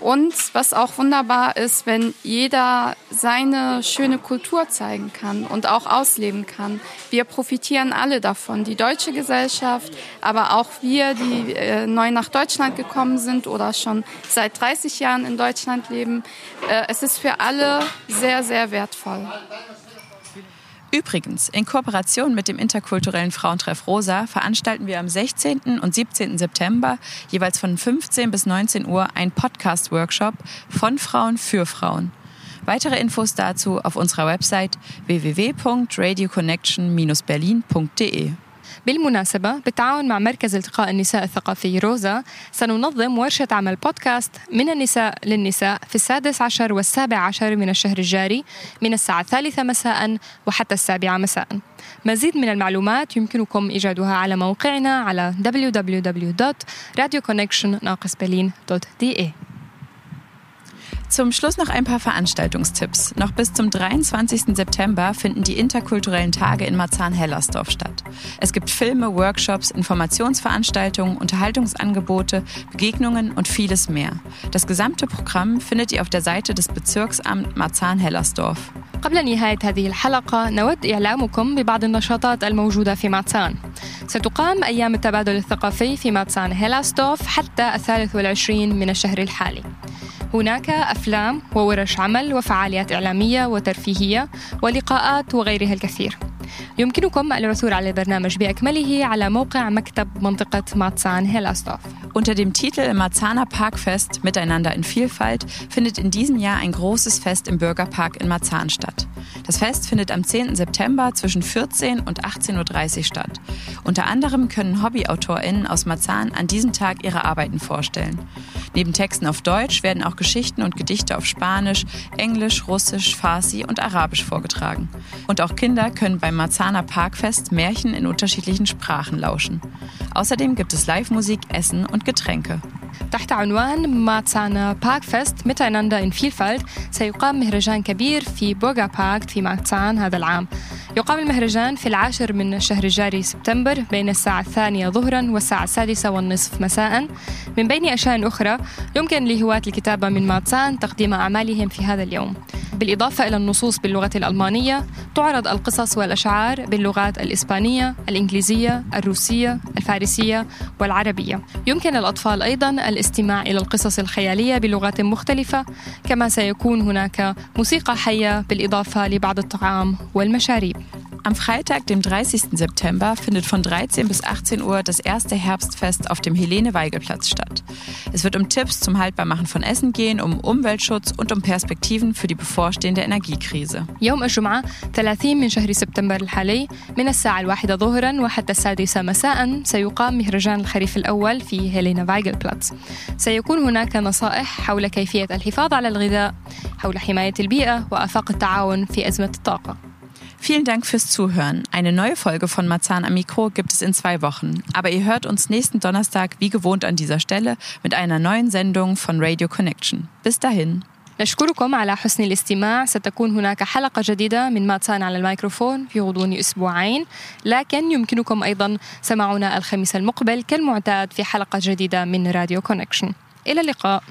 und was auch wunderbar ist, wenn jeder seine schöne Kultur zeigen kann und auch ausleben kann. Wir profitieren alle davon, die deutsche Gesellschaft, aber auch wir, die äh, neu nach Deutschland gekommen sind oder schon seit 30 Jahren in Deutschland leben. Äh, es ist für alle sehr, sehr wertvoll. Übrigens, in Kooperation mit dem interkulturellen Frauentreff Rosa veranstalten wir am 16. und 17. September jeweils von 15 bis 19 Uhr einen Podcast-Workshop von Frauen für Frauen. Weitere Infos dazu auf unserer Website www.radioconnection-berlin.de. بالمناسبة بالتعاون مع مركز التقاء النساء الثقافي روزا سننظم ورشة عمل بودكاست من النساء للنساء في السادس عشر والسابع عشر من الشهر الجاري من الساعة الثالثة مساء وحتى السابعة مساء. مزيد من المعلومات يمكنكم إيجادها على موقعنا على www.radioconnection-berlin.de Zum Schluss noch ein paar Veranstaltungstipps. Noch bis zum 23. September finden die interkulturellen Tage in Marzahn-Hellersdorf statt. Es gibt Filme, Workshops, Informationsveranstaltungen, Unterhaltungsangebote, Begegnungen und vieles mehr. Das gesamte Programm findet ihr auf der Seite des Bezirksamt Marzahn-Hellersdorf. قبل نهاية هذه الحلقة نود إعلامكم ببعض النشاطات الموجودة في ماتسان ستقام أيام التبادل الثقافي في ماتسان هيلاستوف حتى الثالث والعشرين من الشهر الحالي هناك أفلام وورش عمل وفعاليات إعلامية وترفيهية ولقاءات وغيرها الكثير. يمكنكم العثور على البرنامج بأكمله على موقع مكتب منطقة ماتسان هيلاستوف Unter dem Titel Marzahner Parkfest Miteinander in Vielfalt findet in diesem Jahr ein großes Fest im Bürgerpark in Marzahn statt. Das Fest findet am 10. September zwischen 14 und 18.30 Uhr statt. Unter anderem können HobbyautorInnen aus Marzahn an diesem Tag ihre Arbeiten vorstellen. Neben Texten auf Deutsch werden auch Geschichten und Gedichte auf Spanisch, Englisch, Russisch, Farsi und Arabisch vorgetragen. Und auch Kinder können beim Marzahner Parkfest Märchen in unterschiedlichen Sprachen lauschen. Außerdem gibt es Live-Musik, Essen und Getränke. تحت عنوان ماتسانا باك فيست ميتايناندا إن فيلفالد سيقام مهرجان كبير في بوغا باك في ماتسان هذا العام يقام المهرجان في العاشر من الشهر الجاري سبتمبر بين الساعة الثانية ظهرا والساعة السادسة والنصف مساء من بين أشياء أخرى يمكن لهواة الكتابة من ماتسان تقديم أعمالهم في هذا اليوم بالإضافة إلى النصوص باللغة الألمانية تعرض القصص والأشعار باللغات الإسبانية الإنجليزية الروسية الفارسية والعربية. يمكن الأطفال أيضا الاستماع إلى القصص الخيالية بلغات مختلفة كما سيكون هناك موسيقى حية بالإضافة لبعض الطعام والمشاريب. Am Freitag, dem 30. September, findet von 13 bis 18 Uhr das erste Herbstfest auf dem Helene-Weigel-Platz statt. Es wird um Tipps zum Haltbarmachen von Essen gehen, um Umweltschutz und um Perspektiven für die bevorstehende Energiekrise. يوم الجمعة 30 من شهر سبتمبر الحالي من الساعة الواحدة ظهرا وحتى السادسة مساء سيقام مهرجان الخريف الأول في هيلينا فايجل بلاتس سيكون هناك نصائح حول كيفية الحفاظ على الغذاء حول حماية البيئة وآفاق التعاون في أزمة الطاقة Vielen Dank fürs Zuhören. Eine neue Folge von Marzahn am Mikro gibt es in zwei Wochen. Aber ihr hört uns nächsten Donnerstag wie gewohnt an dieser Stelle mit einer neuen Sendung von Radio Connection. Bis dahin. نشكركم على حسن الاستماع ستكون هناك حلقة جديدة من ماتسان على الميكروفون في غضون أسبوعين لكن يمكنكم أيضا سماعنا الخميس المقبل كالمعتاد في حلقة جديدة من راديو كونكشن إلى اللقاء